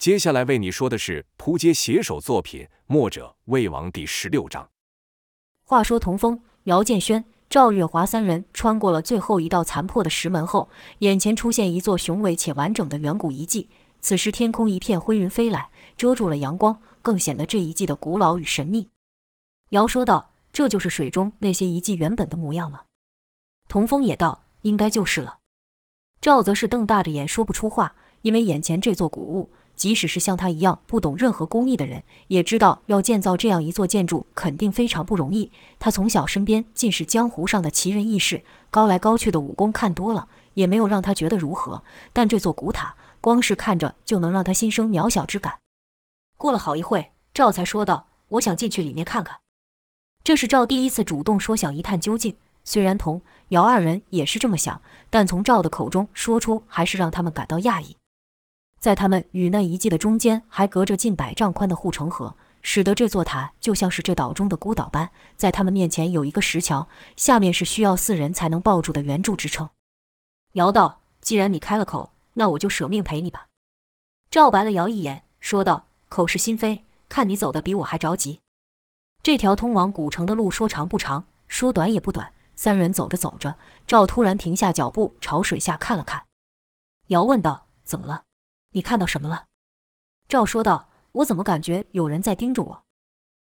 接下来为你说的是扑街写手作品《墨者魏王》第十六章。话说童风、姚建轩、赵月华三人穿过了最后一道残破的石门后，眼前出现一座雄伟且完整的远古遗迹。此时天空一片灰云飞来，遮住了阳光，更显得这遗迹的古老与神秘。姚说道：“这就是水中那些遗迹原本的模样吗？”童风也道：“应该就是了。”赵则是瞪大着眼说不出话，因为眼前这座古物。即使是像他一样不懂任何工艺的人，也知道要建造这样一座建筑肯定非常不容易。他从小身边尽是江湖上的奇人异士，高来高去的武功看多了，也没有让他觉得如何。但这座古塔，光是看着就能让他心生渺小之感。过了好一会，赵才说道：“我想进去里面看看。”这是赵第一次主动说想一探究竟。虽然童姚二人也是这么想，但从赵的口中说出，还是让他们感到讶异。在他们与那遗迹的中间，还隔着近百丈宽的护城河，使得这座塔就像是这岛中的孤岛般。在他们面前有一个石桥，下面是需要四人才能抱住的圆柱支撑。姚道：“既然你开了口，那我就舍命陪你吧。”赵白了姚一眼，说道：“口是心非，看你走得比我还着急。”这条通往古城的路说长不长，说短也不短。三人走着走着，赵突然停下脚步，朝水下看了看。姚问道：“怎么了？”你看到什么了？赵说道：“我怎么感觉有人在盯着我？”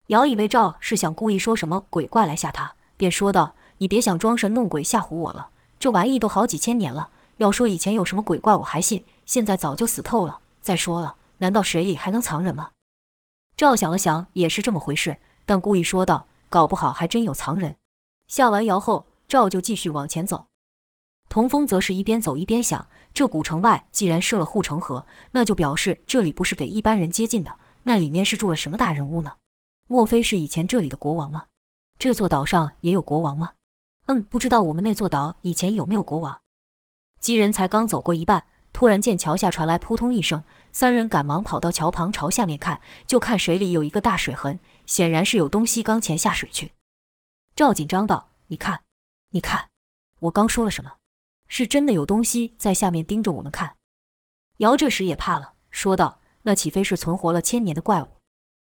姚以为赵是想故意说什么鬼怪来吓他，便说道：“你别想装神弄鬼吓唬我了，这玩意都好几千年了。要说以前有什么鬼怪，我还信，现在早就死透了。再说了，难道水里还能藏人吗？”赵想了想，也是这么回事，但故意说道：“搞不好还真有藏人。”吓完姚后，赵就继续往前走。童风则是一边走一边想：这古城外既然设了护城河，那就表示这里不是给一般人接近的。那里面是住了什么大人物呢？莫非是以前这里的国王吗？这座岛上也有国王吗？嗯，不知道我们那座岛以前有没有国王。几人才刚走过一半，突然见桥下传来扑通一声，三人赶忙跑到桥旁朝下面看，就看水里有一个大水痕，显然是有东西刚潜下水去。赵紧张道：“你看，你看，我刚说了什么？”是真的有东西在下面盯着我们看。姚这时也怕了，说道：“那岂非是存活了千年的怪物？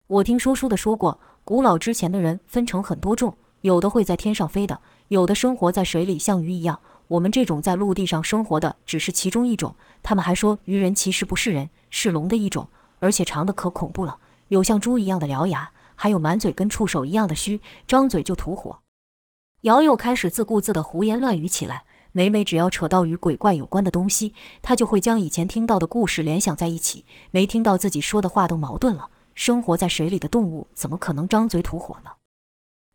我听说书的说过，古老之前的人分成很多种，有的会在天上飞的，有的生活在水里，像鱼一样。我们这种在陆地上生活的只是其中一种。他们还说，鱼人其实不是人，是龙的一种，而且长得可恐怖了，有像猪一样的獠牙，还有满嘴跟触手一样的须，张嘴就吐火。”姚又开始自顾自地胡言乱语起来。每每只要扯到与鬼怪有关的东西，他就会将以前听到的故事联想在一起。没听到自己说的话都矛盾了。生活在水里的动物怎么可能张嘴吐火呢？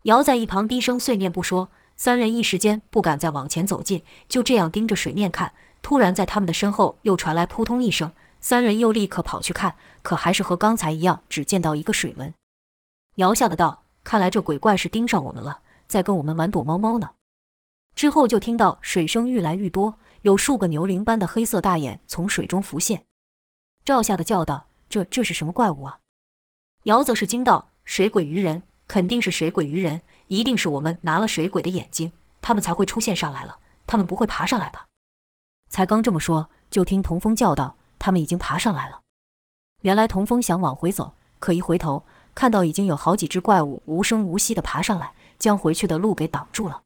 瑶在一旁低声碎念不说，三人一时间不敢再往前走近，就这样盯着水面看。突然，在他们的身后又传来扑通一声，三人又立刻跑去看，可还是和刚才一样，只见到一个水纹。瑶吓得道：“看来这鬼怪是盯上我们了，在跟我们玩躲猫猫呢。”之后就听到水声愈来愈多，有数个牛铃般的黑色大眼从水中浮现。赵吓得叫道：“这这是什么怪物啊？”姚则是惊道：“水鬼鱼人，肯定是水鬼鱼人，一定是我们拿了水鬼的眼睛，他们才会出现上来了。他们不会爬上来吧？”才刚这么说，就听童风叫道：“他们已经爬上来了。”原来童风想往回走，可一回头，看到已经有好几只怪物无声无息地爬上来，将回去的路给挡住了。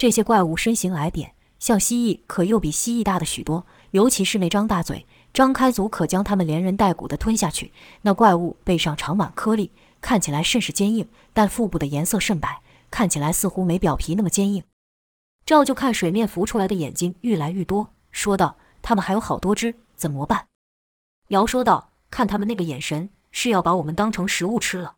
这些怪物身形矮扁，像蜥蜴，可又比蜥蜴大的许多。尤其是那张大嘴，张开足可将它们连人带骨的吞下去。那怪物背上长满颗粒，看起来甚是坚硬，但腹部的颜色甚白，看起来似乎没表皮那么坚硬。赵就看水面浮出来的眼睛愈来愈多，说道：“他们还有好多只，怎么办？”姚说道：“看他们那个眼神，是要把我们当成食物吃了。”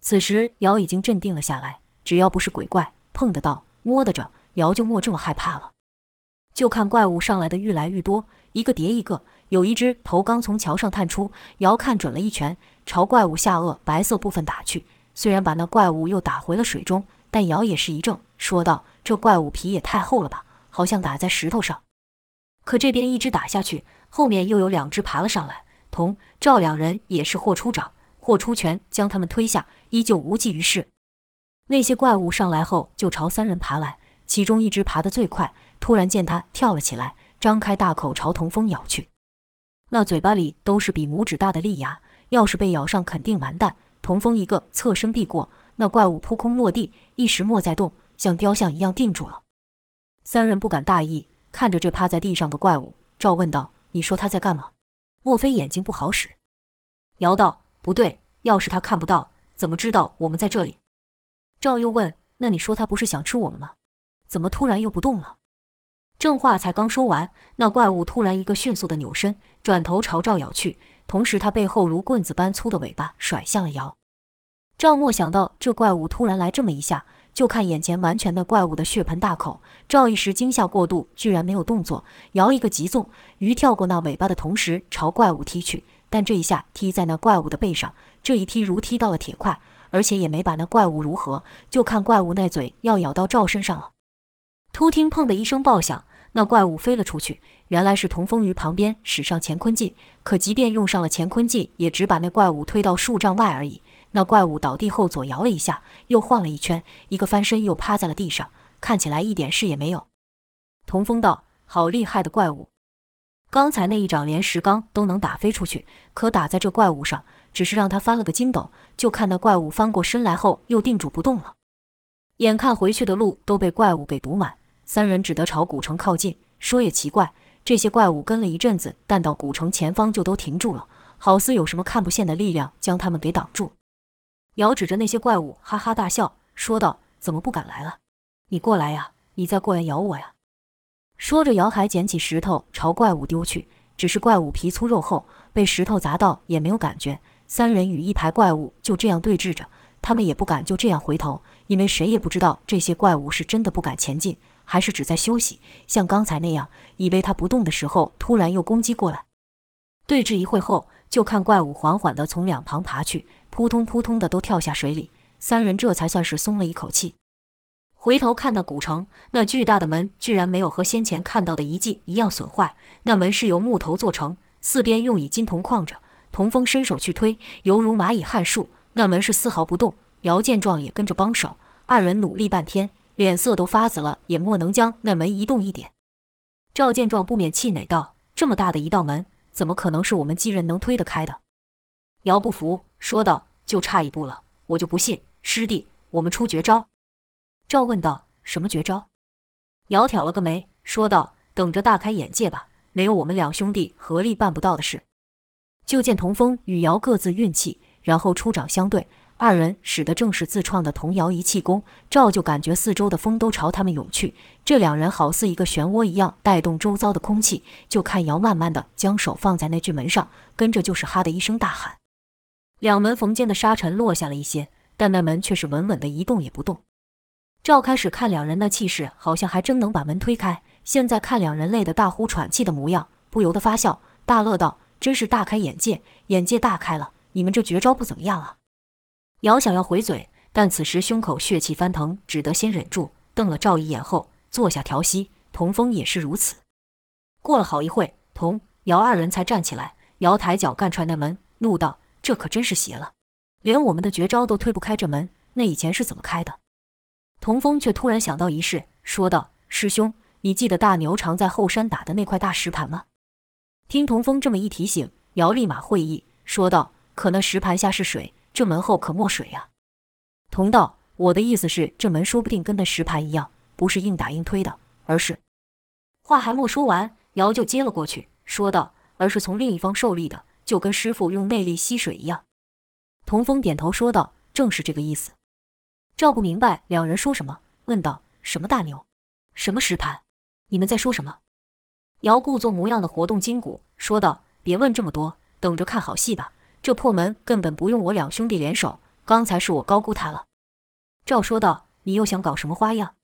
此时姚已经镇定了下来，只要不是鬼怪，碰得到。摸得着，姚就莫这么害怕了。就看怪物上来的愈来愈多，一个叠一个。有一只头刚从桥上探出，姚看准了一拳，朝怪物下颚白色部分打去。虽然把那怪物又打回了水中，但姚也是一怔，说道：“这怪物皮也太厚了吧，好像打在石头上。”可这边一只打下去，后面又有两只爬了上来。童赵两人也是豁出掌，豁出拳，将他们推下，依旧无济于事。那些怪物上来后，就朝三人爬来。其中一只爬得最快，突然见他跳了起来，张开大口朝童风咬去。那嘴巴里都是比拇指大的利牙，要是被咬上，肯定完蛋。童风一个侧身避过，那怪物扑空落地，一时没再动，像雕像一样定住了。三人不敢大意，看着这趴在地上的怪物，赵问道：“你说他在干嘛？莫非眼睛不好使？”姚道：“不对，要是他看不到，怎么知道我们在这里？”赵又问：“那你说他不是想吃我们吗？怎么突然又不动了？”正话才刚说完，那怪物突然一个迅速的扭身，转头朝赵咬去，同时他背后如棍子般粗的尾巴甩向了姚。赵默想到这怪物突然来这么一下。就看眼前完全的怪物的血盆大口，赵一时惊吓过度，居然没有动作。姚一个急纵，鱼跳过那尾巴的同时朝怪物踢去，但这一下踢在那怪物的背上，这一踢如踢到了铁块，而且也没把那怪物如何。就看怪物那嘴要咬到赵身上了，突听砰的一声爆响，那怪物飞了出去。原来是童风于旁边使上乾坤劲，可即便用上了乾坤劲，也只把那怪物推到数丈外而已。那怪物倒地后左摇了一下，又晃了一圈，一个翻身又趴在了地上，看起来一点事也没有。童风道：“好厉害的怪物！刚才那一掌连石刚都能打飞出去，可打在这怪物上，只是让他翻了个筋斗。就看那怪物翻过身来后又定住不动了。眼看回去的路都被怪物给堵满，三人只得朝古城靠近。说也奇怪，这些怪物跟了一阵子，但到古城前方就都停住了，好似有什么看不见的力量将他们给挡住。”姚指着那些怪物，哈哈大笑，说道：“怎么不敢来了？你过来呀！你再过来咬我呀！”说着，姚还捡起石头朝怪物丢去。只是怪物皮粗肉厚，被石头砸到也没有感觉。三人与一排怪物就这样对峙着，他们也不敢就这样回头，因为谁也不知道这些怪物是真的不敢前进，还是只在休息。像刚才那样，以为他不动的时候，突然又攻击过来。对峙一会后，就看怪物缓缓地从两旁爬去。扑通扑通的都跳下水里，三人这才算是松了一口气。回头看那古城，那巨大的门居然没有和先前看到的遗迹一样损坏。那门是由木头做成，四边用以金铜框着。童风伸手去推，犹如蚂蚁撼树，那门是丝毫不动。姚见状也跟着帮手，二人努力半天，脸色都发紫了，也莫能将那门移动一点。赵见状不免气馁道：“这么大的一道门，怎么可能是我们几人能推得开的？”姚不服。说道：“就差一步了，我就不信，师弟，我们出绝招。”赵问道：“什么绝招？”姚挑了个眉，说道：“等着大开眼界吧，没有我们两兄弟合力办不到的事。”就见童风与姚各自运气，然后出掌相对，二人使的正是自创的童谣一气功。赵就感觉四周的风都朝他们涌去，这两人好似一个漩涡一样带动周遭的空气。就看姚慢慢的将手放在那巨门上，跟着就是哈的一声大喊。两门缝间的沙尘落下了一些，但那门却是稳稳的一动也不动。赵开始看两人那气势，好像还真能把门推开。现在看两人累得大呼喘气的模样，不由得发笑，大乐道：“真是大开眼界，眼界大开了！你们这绝招不怎么样啊？”姚想要回嘴，但此时胸口血气翻腾，只得先忍住，瞪了赵一眼后坐下调息。童风也是如此。过了好一会，童姚二人才站起来。姚抬脚干踹那门，怒道。这可真是邪了，连我们的绝招都推不开这门，那以前是怎么开的？童风却突然想到一事，说道：“师兄，你记得大牛常在后山打的那块大石盘吗？”听童风这么一提醒，姚立马会意，说道：“可那石盘下是水，这门后可没水呀。”童道：“我的意思是，这门说不定跟那石盘一样，不是硬打硬推的，而是……”话还没说完，姚就接了过去，说道：“而是从另一方受力的。”就跟师傅用内力吸水一样，童风点头说道：“正是这个意思。”赵不明白两人说什么，问道：“什么大牛？什么石盘？你们在说什么？”姚故作模样的活动筋骨，说道：“别问这么多，等着看好戏吧。这破门根本不用我两兄弟联手，刚才是我高估他了。”赵说道：“你又想搞什么花样？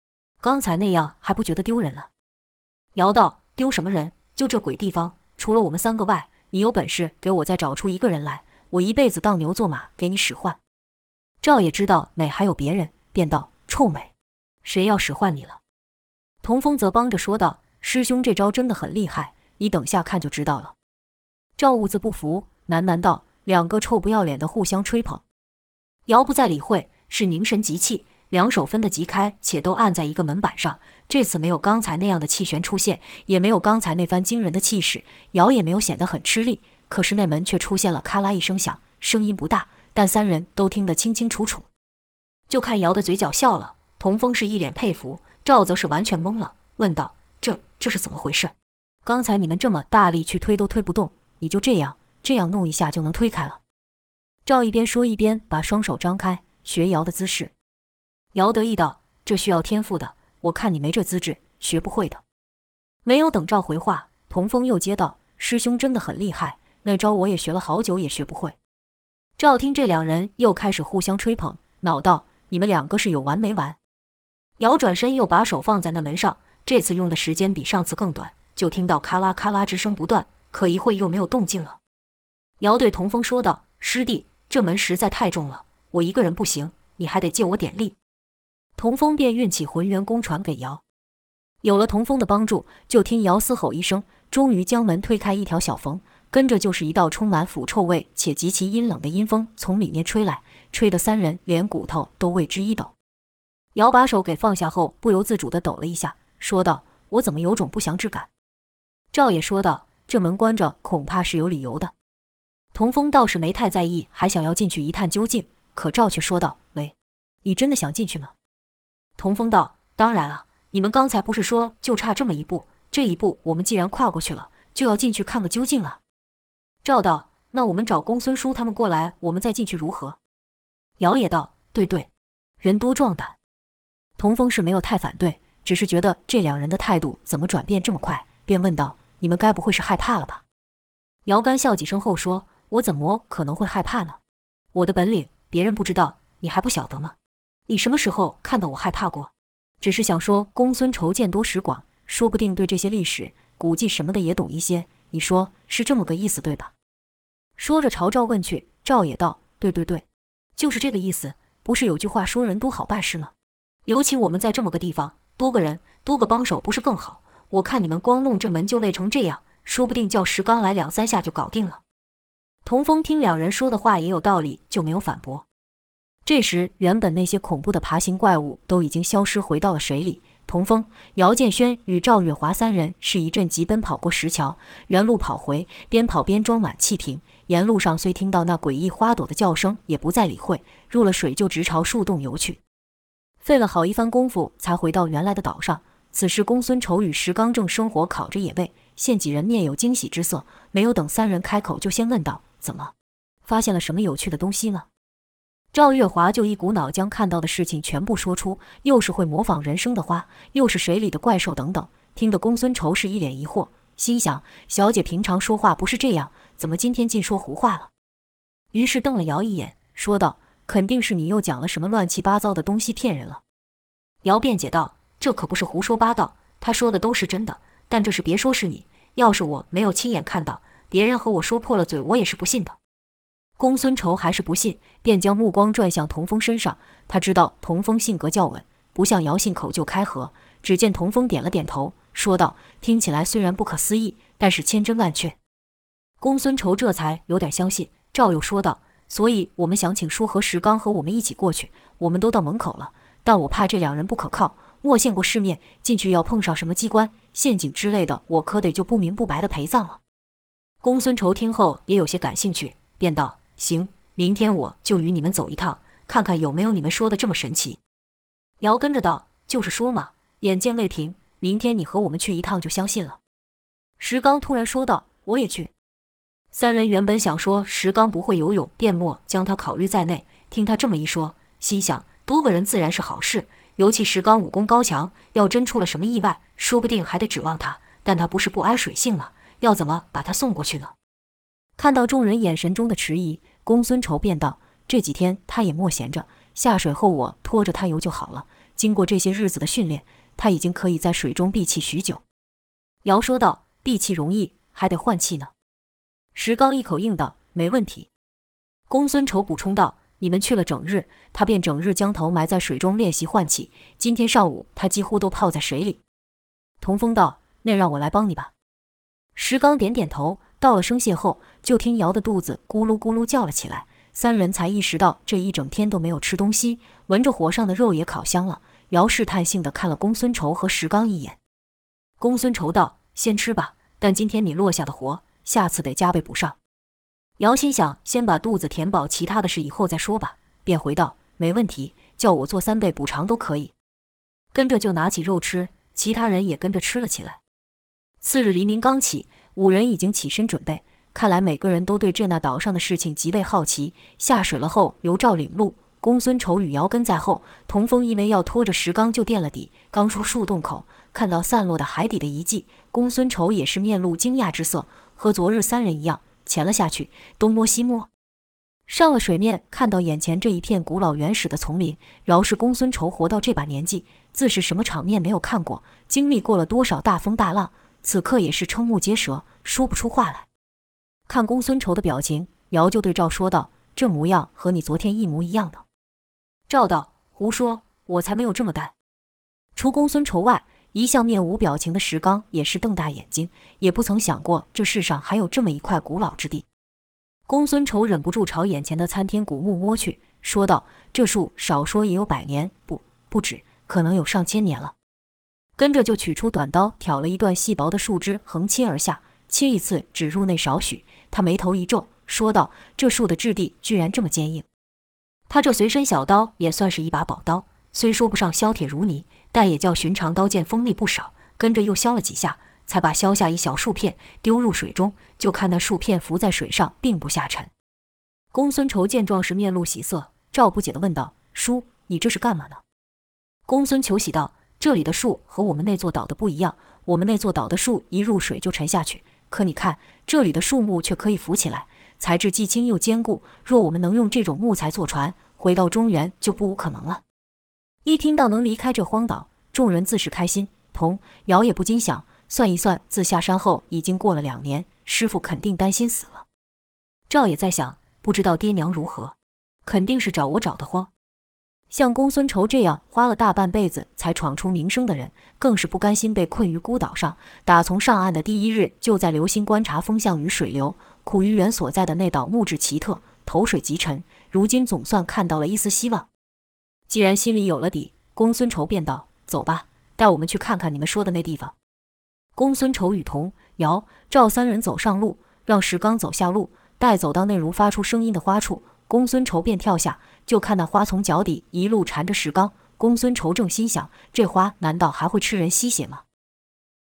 刚才那样还不觉得丢人了？”姚道：“丢什么人？就这鬼地方，除了我们三个外。”你有本事给我再找出一个人来，我一辈子当牛做马给你使唤。赵也知道美还有别人，便道：“臭美，谁要使唤你了？”童风则帮着说道：“师兄这招真的很厉害，你等下看就知道了。”赵兀子不服，喃喃道：“两个臭不要脸的互相吹捧。”姚不再理会，是凝神集气，两手分得极开，且都按在一个门板上。这次没有刚才那样的气旋出现，也没有刚才那番惊人的气势，姚也没有显得很吃力。可是那门却出现了咔啦一声响，声音不大，但三人都听得清清楚楚。就看姚的嘴角笑了，童风是一脸佩服，赵则是完全懵了，问道：“这是怎么回事？刚才你们这么大力去推都推不动，你就这样这样弄一下就能推开了？”赵一边说一边把双手张开，学姚的姿势。姚得意道：“这需要天赋的，我看你没这资质，学不会的。”没有等赵回话，童风又接道：“师兄真的很厉害，那招我也学了好久也学不会。”赵听这两人又开始互相吹捧，恼道。你们两个是有完没完？姚转身又把手放在那门上，这次用的时间比上次更短，就听到咔啦咔啦之声不断，可一会又没有动静了。姚对童风说道：“师弟，这门实在太重了，我一个人不行，你还得借我点力。”童风便运起浑元功传给姚，有了童风的帮助，就听姚嘶吼一声，终于将门推开一条小缝，跟着就是一道充满腐臭味且极其阴冷的阴风从里面吹来。吹得三人连骨头都为之一抖，姚把手给放下后，不由自主地抖了一下，说道：“我怎么有种不祥之感？”赵也说道：“这门关着，恐怕是有理由的。”童风倒是没太在意，还想要进去一探究竟。可赵却说道：“喂，你真的想进去吗？”童风道：“当然啊，你们刚才不是说就差这么一步？这一步我们既然跨过去了，就要进去看个究竟了。”赵道：“那我们找公孙叔他们过来，我们再进去如何？”姚也道：“对对，人多壮胆。”童风是没有太反对，只是觉得这两人的态度怎么转变这么快，便问道：“你们该不会是害怕了吧？”姚干笑几声后说：“我怎么可能会害怕呢？我的本领别人不知道，你还不晓得吗？你什么时候看到我害怕过？只是想说，公孙仇见多识广，说不定对这些历史古迹什么的也懂一些。你说是这么个意思对吧？”说着朝赵问去，赵也道：“对对对。”就是这个意思，不是有句话说人多好办事吗？尤其我们在这么个地方，多个人多个帮手不是更好？我看你们光弄这门就累成这样，说不定叫石刚来两三下就搞定了。童风听两人说的话也有道理，就没有反驳。这时，原本那些恐怖的爬行怪物都已经消失，回到了水里。童风、姚建轩与赵月华三人是一阵急奔跑过石桥，原路跑回，边跑边装满气瓶。沿路上虽听到那诡异花朵的叫声，也不再理会。入了水就直朝树洞游去，费了好一番功夫才回到原来的岛上。此时公孙仇与石刚正生火烤着野味，见几人面有惊喜之色，没有等三人开口，就先问道：“怎么，发现了什么有趣的东西了？”赵月华就一股脑将看到的事情全部说出，又是会模仿人声的花，又是水里的怪兽等等，听得公孙仇是一脸疑惑，心想：小姐平常说话不是这样。怎么今天竟说胡话了？于是瞪了姚一眼，说道：“肯定是你又讲了什么乱七八糟的东西骗人了。”姚辩解道：“这可不是胡说八道，他说的都是真的。但这事别说是你，要是我没有亲眼看到，别人和我说破了嘴，我也是不信的。”公孙仇还是不信，便将目光转向童风身上。他知道童风性格较稳，不像姚信口就开河。只见童风点了点头，说道：“听起来虽然不可思议，但是千真万确。”公孙仇这才有点相信，赵又说道：“所以我们想请叔和石刚和我们一起过去。我们都到门口了，但我怕这两人不可靠，没见过世面，进去要碰上什么机关、陷阱之类的，我可得就不明不白的陪葬了。”公孙仇听后也有些感兴趣，便道：“行，明天我就与你们走一趟，看看有没有你们说的这么神奇。”姚跟着道：“就是说嘛，眼见未停，明天你和我们去一趟就相信了。”石刚突然说道：“我也去。”三人原本想说石刚不会游泳，便莫将他考虑在内。听他这么一说，心想多个人自然是好事，尤其石刚武功高强，要真出了什么意外，说不定还得指望他。但他不是不挨水性了？要怎么把他送过去呢？看到众人眼神中的迟疑，公孙仇便道：“这几天他也莫闲着，下水后我拖着他游就好了。经过这些日子的训练，他已经可以在水中闭气许久。”姚说道：“闭气容易，还得换气呢。”石刚一口应道：“没问题。”公孙丑补充道：“你们去了整日，他便整日将头埋在水中练习换气。今天上午，他几乎都泡在水里。”童风道：“那让我来帮你吧。”石刚点点头，道了声谢后，就听姚的肚子咕噜咕噜叫了起来。三人才意识到这一整天都没有吃东西，闻着火上的肉也烤香了。姚试探性地看了公孙仇和石刚一眼。公孙仇道：“先吃吧，但今天你落下的活，下次得加倍补上。”姚心想：先把肚子填饱，其他的事以后再说吧。便回道：“没问题，叫我做三倍补偿都可以。”跟着就拿起肉吃，其他人也跟着吃了起来。次日黎明刚起，五人已经起身准备。看来每个人都对这那岛上的事情极为好奇。下水了后，由赵领路，公孙丑与姚跟在后。童风因为要拖着石缸，就垫了底。刚出树洞口，看到散落的海底的遗迹，公孙丑也是面露惊讶之色，和昨日三人一样，潜了下去，东摸西摸。上了水面，看到眼前这一片古老原始的丛林，饶是公孙仇活到这把年纪，自是什么场面没有看过，经历过了多少大风大浪，此刻也是瞠目结舌，说不出话来。看公孙仇的表情，姚就对赵说道：“这模样和你昨天一模一样的。”赵道：“胡说，我才没有这么呆。”除公孙仇外，一向面无表情的石刚也是瞪大眼睛，也不曾想过这世上还有这么一块古老之地。公孙仇忍不住朝眼前的参天古木摸去，说道：“这树少说也有百年，不，不止，可能有上千年了。”跟着就取出短刀，挑了一段细薄的树枝，横切而下，切一次只入内少许。他眉头一皱，说道：“这树的质地居然这么坚硬。他这随身小刀也算是一把宝刀，虽说不上削铁如泥，但也较寻常刀剑锋利不少。跟着又削了几下，才把削下一小树片丢入水中。就看那树片浮在水上，并不下沉。”公孙仇见状时面露喜色，赵不解地问道：“叔，你这是干嘛呢？”公孙求喜道：“这里的树和我们那座岛的不一样，我们那座岛的树一入水就沉下去。”可你看，这里的树木却可以浮起来，材质既轻又坚固。若我们能用这种木材做船，回到中原就不无可能了。一听到能离开这荒岛，众人自是开心。童瑶也不禁想，算一算，自下山后已经过了两年，师傅肯定担心死了。赵也在想，不知道爹娘如何，肯定是找我找得慌。像公孙仇这样花了大半辈子才闯出名声的人，更是不甘心被困于孤岛上。打从上岸的第一日，就在留心观察风向与水流。苦于原所在的那岛木质奇特，投水极沉。如今总算看到了一丝希望。既然心里有了底，公孙仇便道：“走吧，带我们去看看你们说的那地方。”公孙仇与童谣赵三人走上路，让石刚走下路，待走到那如发出声音的花处。公孙仇便跳下，就看那花从脚底一路缠着石刚。公孙仇正心想：这花难道还会吃人吸血吗？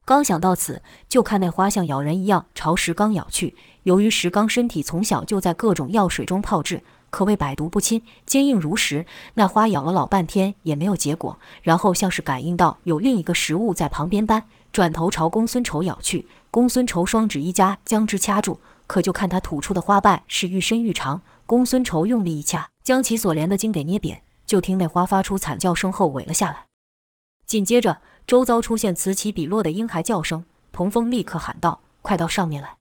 刚想到此，就看那花像咬人一样朝石刚咬去。由于石刚身体从小就在各种药水中泡制，可谓百毒不侵，坚硬如石。那花咬了老半天也没有结果，然后像是感应到有另一个食物在旁边般，转头朝公孙仇咬去。公孙仇双指一夹，将之掐住。可就看他吐出的花瓣是愈伸愈长。公孙仇用力一掐，将其所连的筋给捏扁，就听那花发出惨叫声后萎了下来。紧接着，周遭出现此起彼落的婴孩叫声。童风立刻喊道：“快到上面来！”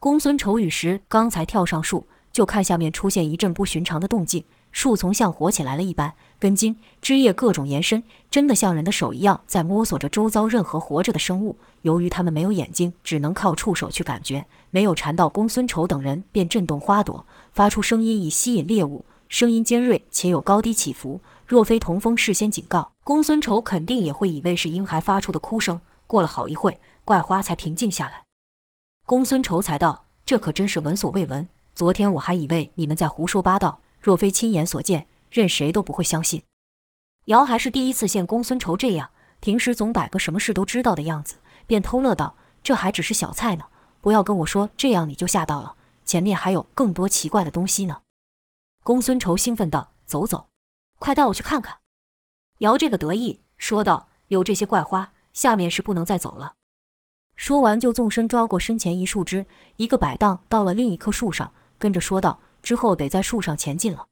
公孙仇与石刚才跳上树，就看下面出现一阵不寻常的动静，树丛像活起来了一般，根茎、枝叶各种延伸，真的像人的手一样在摸索着周遭任何活着的生物。由于他们没有眼睛，只能靠触手去感觉，没有缠到公孙仇等人，便震动花朵。发出声音以吸引猎物，声音尖锐且有高低起伏。若非童风事先警告，公孙仇肯定也会以为是婴孩发出的哭声。过了好一会，怪花才平静下来。公孙仇才道：“这可真是闻所未闻。昨天我还以为你们在胡说八道，若非亲眼所见，任谁都不会相信。”姚还是第一次见公孙仇这样，平时总摆个什么事都知道的样子，便偷乐道：“这还只是小菜呢，不要跟我说这样你就吓到了。”前面还有更多奇怪的东西呢，公孙仇兴奋道：“走走，快带我去看看。”姚这个得意说道：“有这些怪花，下面是不能再走了。”说完就纵身抓过身前一树枝，一个摆荡到了另一棵树上，跟着说道：“之后得在树上前进了。”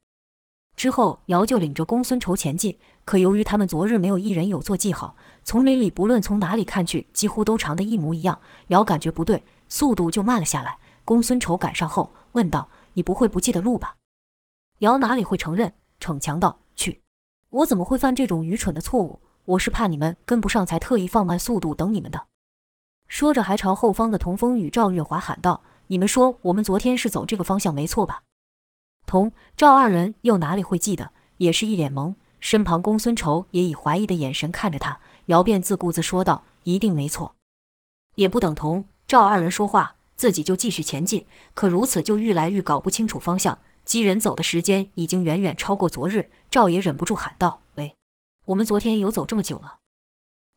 之后姚就领着公孙仇前进，可由于他们昨日没有一人有做记号，丛林里不论从哪里看去，几乎都长得一模一样。姚感觉不对，速度就慢了下来。公孙仇赶上后问道：“你不会不记得路吧？”姚哪里会承认，逞强道：“去，我怎么会犯这种愚蠢的错误？我是怕你们跟不上，才特意放慢速度等你们的。”说着还朝后方的童风与赵月华喊道：“你们说我们昨天是走这个方向没错吧？”童、赵二人又哪里会记得？也是一脸懵。身旁公孙仇也以怀疑的眼神看着他，姚便自顾自说道：“一定没错。”也不等童、赵二人说话，自己就继续前进。可如此就愈来愈搞不清楚方向。几人走的时间已经远远超过昨日，赵也忍不住喊道：“喂，我们昨天有走这么久了？”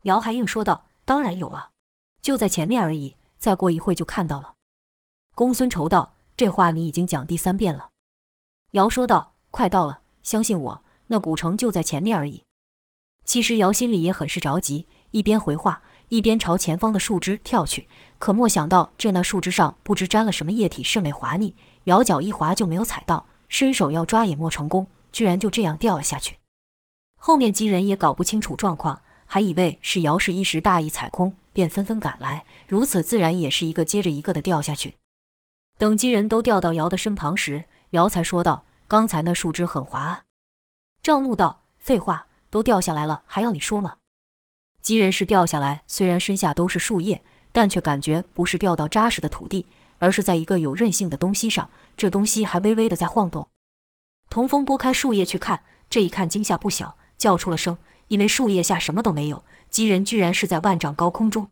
姚还硬说道：“当然有啊，就在前面而已，再过一会就看到了。”公孙仇道：“这话你已经讲第三遍了。”姚说道：“快到了，相信我，那古城就在前面而已。”其实姚心里也很是着急，一边回话，一边朝前方的树枝跳去。可没想到，这那树枝上不知沾了什么液体，甚为滑腻。姚脚一滑就没有踩到，伸手要抓也莫成功，居然就这样掉了下去。后面几人也搞不清楚状况，还以为是姚氏一时大意踩空，便纷纷赶来。如此自然也是一个接着一个的掉下去。等几人都掉到姚的身旁时，姚才说道：“刚才那树枝很滑啊。”赵怒道：“废话，都掉下来了，还要你说吗？”几人是掉下来，虽然身下都是树叶，但却感觉不是掉到扎实的土地，而是在一个有韧性的东西上。这东西还微微的在晃动。童风拨开树叶去看，这一看惊吓不小，叫出了声，因为树叶下什么都没有，几人居然是在万丈高空中。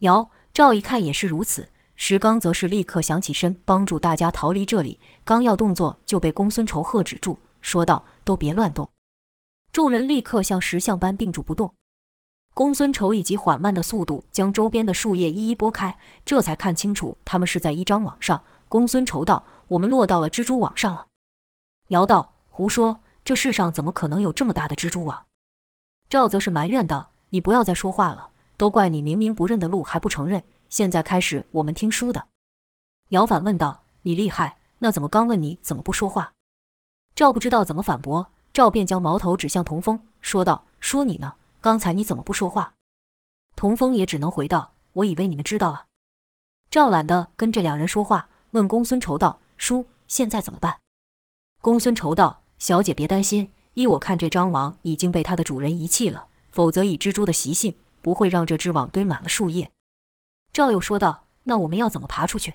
姚、赵一看也是如此。石刚则是立刻想起身帮助大家逃离这里，刚要动作就被公孙仇喝止住，说道：“都别乱动。”众人立刻像石像般定住不动。公孙仇以极缓慢的速度将周边的树叶一一拨开，这才看清楚他们是在一张网上。公孙仇道：“我们落到了蜘蛛网上了。”姚道：“胡说，这世上怎么可能有这么大的蜘蛛网？”赵则是埋怨道：“你不要再说话了，都怪你明明不认得路还不承认。”现在开始，我们听书的。姚反问道：“你厉害，那怎么刚问你怎么不说话？”赵不知道怎么反驳，赵便将矛头指向童风，说道：“说你呢，刚才你怎么不说话？”童风也只能回道：“我以为你们知道啊。”赵懒得跟这两人说话，问公孙仇道：“叔，现在怎么办？”公孙仇道：“小姐别担心，依我看，这张网已经被它的主人遗弃了，否则以蜘蛛的习性，不会让这只网堆满了树叶。”赵又说道：“那我们要怎么爬出去？”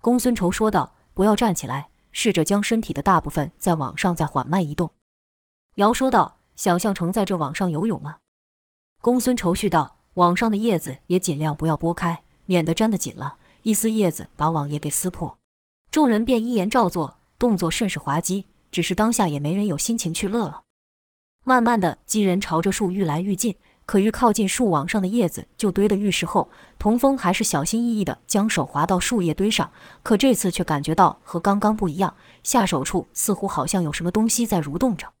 公孙仇说道：“不要站起来，试着将身体的大部分在网上再缓慢移动。”姚说道：“想象成在这网上游泳吗？”公孙仇续道：“网上的叶子也尽量不要拨开，免得粘得紧了，一丝叶子把网也给撕破。”众人便依言照做，动作甚是滑稽，只是当下也没人有心情去乐了。慢慢的，几人朝着树愈来愈近。可愈靠近树网上的叶子就堆得愈实厚，童风还是小心翼翼地将手滑到树叶堆上，可这次却感觉到和刚刚不一样，下手处似乎好像有什么东西在蠕动着。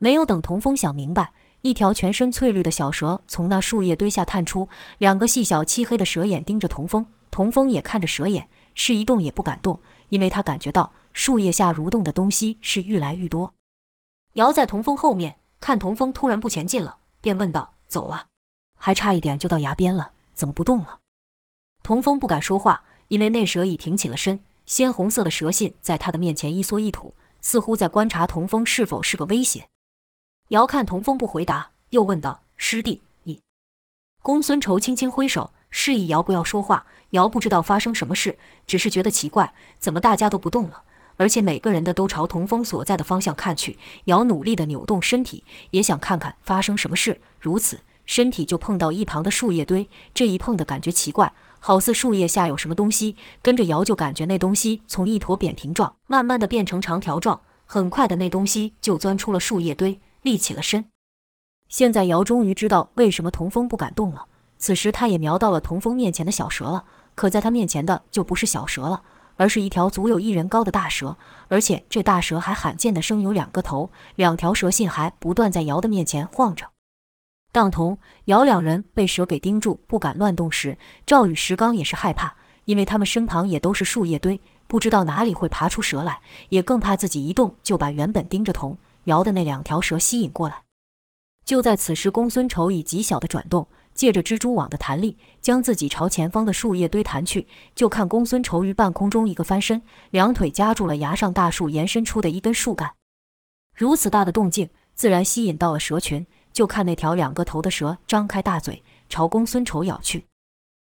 没有等童风想明白，一条全身翠绿的小蛇从那树叶堆下探出，两个细小漆黑的蛇眼盯着童风，童风也看着蛇眼，是一动也不敢动，因为他感觉到树叶下蠕动的东西是愈来愈多。姚在童风后面，看童风突然不前进了，便问道。走啊，还差一点就到崖边了，怎么不动了？童风不敢说话，因为那蛇已挺起了身，鲜红色的蛇信在他的面前一缩一吐，似乎在观察童风是否是个威胁。遥看童风不回答，又问道：“师弟，你？”公孙仇轻轻挥手，示意遥不要说话。遥不知道发生什么事，只是觉得奇怪，怎么大家都不动了，而且每个人的都朝童风所在的方向看去。瑶努力地扭动身体，也想看看发生什么事。如此，身体就碰到一旁的树叶堆，这一碰的感觉奇怪，好似树叶下有什么东西。跟着瑶，就感觉那东西从一坨扁平状，慢慢的变成长条状。很快的，那东西就钻出了树叶堆，立起了身。现在姚终于知道为什么童风不敢动了。此时，他也瞄到了童风面前的小蛇了。可在他面前的就不是小蛇了，而是一条足有一人高的大蛇，而且这大蛇还罕见的生有两个头，两条蛇信还不断在姚的面前晃着。当童、姚两人被蛇给盯住，不敢乱动时，赵与石刚也是害怕，因为他们身旁也都是树叶堆，不知道哪里会爬出蛇来，也更怕自己一动就把原本盯着童、姚的那两条蛇吸引过来。就在此时，公孙仇以极小的转动，借着蜘蛛网的弹力，将自己朝前方的树叶堆弹去。就看公孙仇于半空中一个翻身，两腿夹住了崖上大树延伸出的一根树干。如此大的动静，自然吸引到了蛇群。就看那条两个头的蛇张开大嘴朝公孙仇咬去。